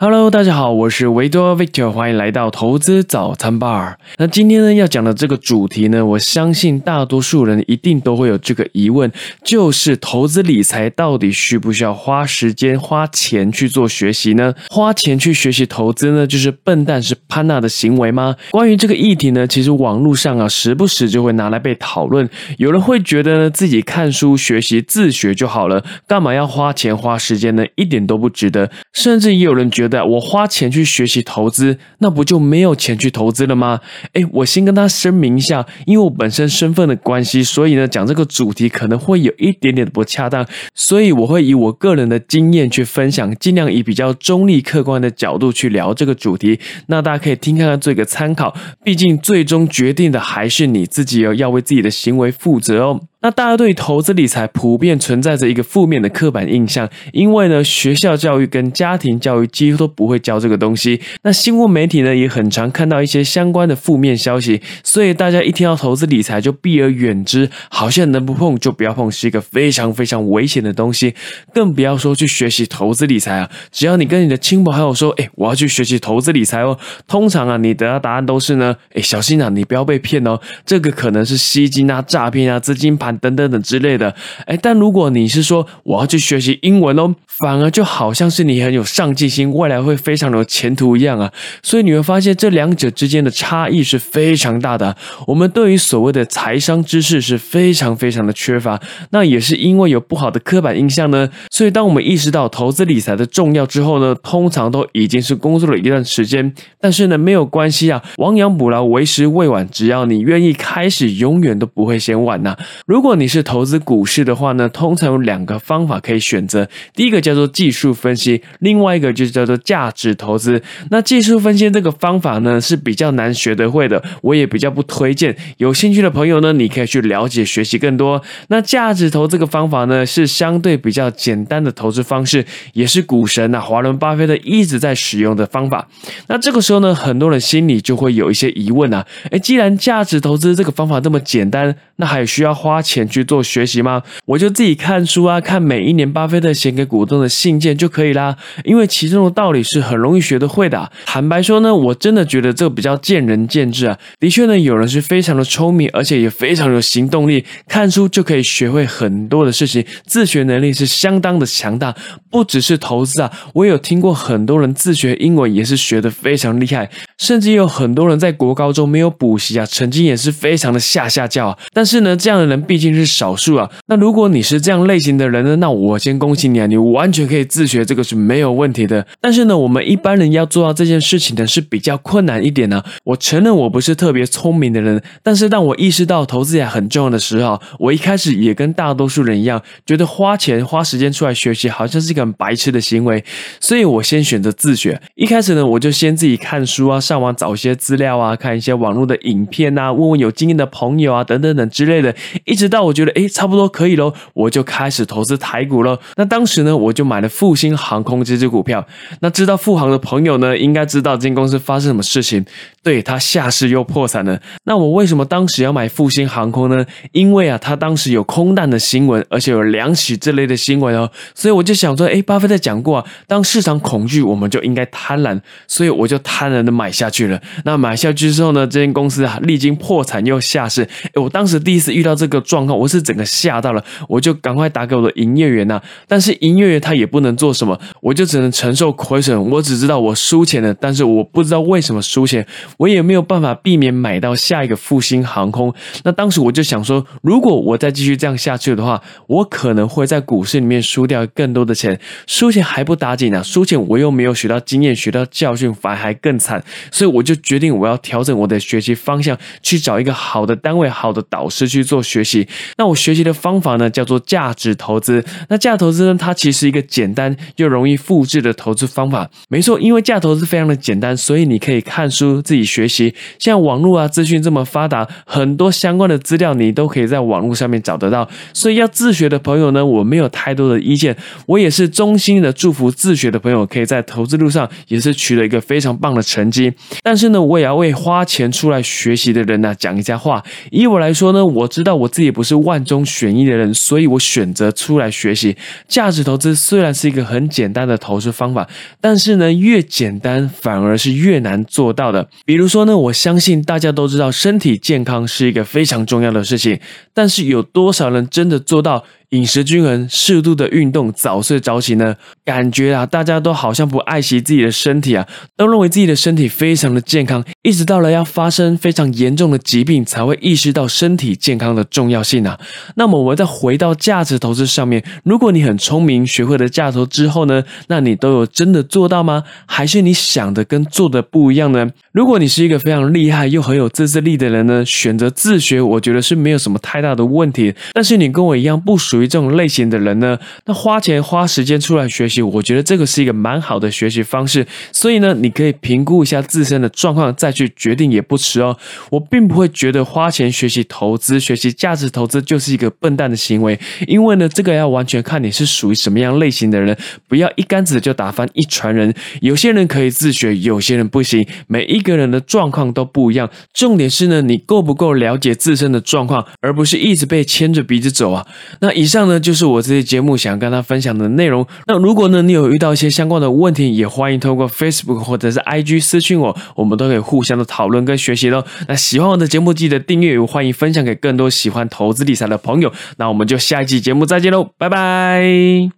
Hello，大家好，我是维多 Victor，欢迎来到投资早餐 bar。那今天呢要讲的这个主题呢，我相信大多数人一定都会有这个疑问，就是投资理财到底需不需要花时间、花钱去做学习呢？花钱去学习投资呢，就是笨蛋是潘娜的行为吗？关于这个议题呢，其实网络上啊时不时就会拿来被讨论。有人会觉得呢自己看书学习自学就好了，干嘛要花钱花时间呢？一点都不值得。甚至也有人觉得。我花钱去学习投资，那不就没有钱去投资了吗？哎，我先跟他声明一下，因为我本身身份的关系，所以呢，讲这个主题可能会有一点点不恰当，所以我会以我个人的经验去分享，尽量以比较中立客观的角度去聊这个主题。那大家可以听看看，做一个参考。毕竟最终决定的还是你自己哦，要为自己的行为负责哦。那大家对投资理财普遍存在着一个负面的刻板印象，因为呢，学校教育跟家庭教育几乎都不会教这个东西。那新闻媒体呢，也很常看到一些相关的负面消息，所以大家一听到投资理财就避而远之，好像能不碰就不要碰，是一个非常非常危险的东西。更不要说去学习投资理财啊！只要你跟你的亲朋好友说，哎，我要去学习投资理财哦，通常啊，你得到答案都是呢，哎，小心啊，你不要被骗哦，这个可能是吸金啊、诈骗啊、资金盘。等等等之类的，哎，但如果你是说我要去学习英文哦，反而就好像是你很有上进心，未来会非常有前途一样啊。所以你会发现这两者之间的差异是非常大的。我们对于所谓的财商知识是非常非常的缺乏，那也是因为有不好的刻板印象呢。所以当我们意识到投资理财的重要之后呢，通常都已经是工作了一段时间。但是呢，没有关系啊，亡羊补牢为时未晚，只要你愿意开始，永远都不会嫌晚呐。如如果你是投资股市的话呢，通常有两个方法可以选择。第一个叫做技术分析，另外一个就是叫做价值投资。那技术分析这个方法呢是比较难学得会的，我也比较不推荐。有兴趣的朋友呢，你可以去了解学习更多。那价值投资这个方法呢，是相对比较简单的投资方式，也是股神啊华伦巴菲特一直在使用的方法。那这个时候呢，很多人心里就会有一些疑问啊，诶，既然价值投资这个方法这么简单，那还需要花钱去做学习吗？我就自己看书啊，看每一年巴菲特写给股东的信件就可以啦。因为其中的道理是很容易学得会的。坦白说呢，我真的觉得这比较见仁见智啊。的确呢，有人是非常的聪明，而且也非常有行动力，看书就可以学会很多的事情，自学能力是相当的强大。不只是投资啊，我有听过很多人自学英文也是学得非常厉害，甚至有很多人在国高中没有补习啊，成绩也是非常的下下叫。但是呢，这样的人毕竟是少数啊。那如果你是这样类型的人呢，那我先恭喜你啊，你完全可以自学，这个是没有问题的。但是呢，我们一般人要做到这件事情呢，是比较困难一点呢。我承认我不是特别聪明的人，但是当我意识到投资也很重要的时候，我一开始也跟大多数人一样，觉得花钱花时间出来学习，好像是一个很白痴的行为。所以我先选择自学。一开始呢，我就先自己看书啊，上网找一些资料啊，看一些网络的影片啊，问问有经验的朋友啊，等等等之类的。一直到我觉得哎，差不多可以喽，我就开始投资台股了。那当时呢，我就买了复兴航空这支股票。那知道富航的朋友呢，应该知道这间公司发生什么事情，对它下市又破产了。那我为什么当时要买复兴航空呢？因为啊，它当时有空难的新闻，而且有两起这类的新闻哦。所以我就想说，哎，巴菲特讲过啊，当市场恐惧，我们就应该贪婪。所以我就贪婪的买下去了。那买下去之后呢，这间公司啊，历经破产又下市。哎，我当时第一次遇到这个状状况，我是整个吓到了，我就赶快打给我的营业员呐。但是营业员他也不能做什么，我就只能承受亏损。我只知道我输钱了，但是我不知道为什么输钱，我也没有办法避免买到下一个复兴航空。那当时我就想说，如果我再继续这样下去的话，我可能会在股市里面输掉更多的钱。输钱还不打紧啊，输钱我又没有学到经验、学到教训，反而还更惨。所以我就决定我要调整我的学习方向，去找一个好的单位、好的导师去做学习。那我学习的方法呢，叫做价值投资。那价值投资呢，它其实一个简单又容易复制的投资方法。没错，因为价值投资非常的简单，所以你可以看书自己学习。像网络啊，资讯这么发达，很多相关的资料你都可以在网络上面找得到。所以要自学的朋友呢，我没有太多的意见。我也是衷心的祝福自学的朋友，可以在投资路上也是取得一个非常棒的成绩。但是呢，我也要为花钱出来学习的人呢讲一下话。以我来说呢，我知道我自己。不是万中选一的人，所以我选择出来学习价值投资。虽然是一个很简单的投资方法，但是呢，越简单反而是越难做到的。比如说呢，我相信大家都知道，身体健康是一个非常重要的事情，但是有多少人真的做到？饮食均衡、适度的运动、早睡早起呢？感觉啊，大家都好像不爱惜自己的身体啊，都认为自己的身体非常的健康，一直到了要发生非常严重的疾病，才会意识到身体健康的重要性啊。那么，我们再回到价值投资上面，如果你很聪明，学会了价投之后呢，那你都有真的做到吗？还是你想的跟做的不一样呢？如果你是一个非常厉害又很有自制力的人呢，选择自学，我觉得是没有什么太大的问题。但是你跟我一样不属。属于这种类型的人呢，那花钱花时间出来学习，我觉得这个是一个蛮好的学习方式。所以呢，你可以评估一下自身的状况，再去决定也不迟哦。我并不会觉得花钱学习投资、学习价值投资就是一个笨蛋的行为，因为呢，这个要完全看你是属于什么样类型的人，不要一竿子就打翻一船人。有些人可以自学，有些人不行，每一个人的状况都不一样。重点是呢，你够不够了解自身的状况，而不是一直被牵着鼻子走啊。那以以上呢就是我这期节目想跟他分享的内容。那如果呢你有遇到一些相关的问题，也欢迎透过 Facebook 或者是 IG 私讯我，我们都可以互相的讨论跟学习喽。那喜欢我的节目，记得订阅，欢迎分享给更多喜欢投资理财的朋友。那我们就下一期节目再见喽，拜拜。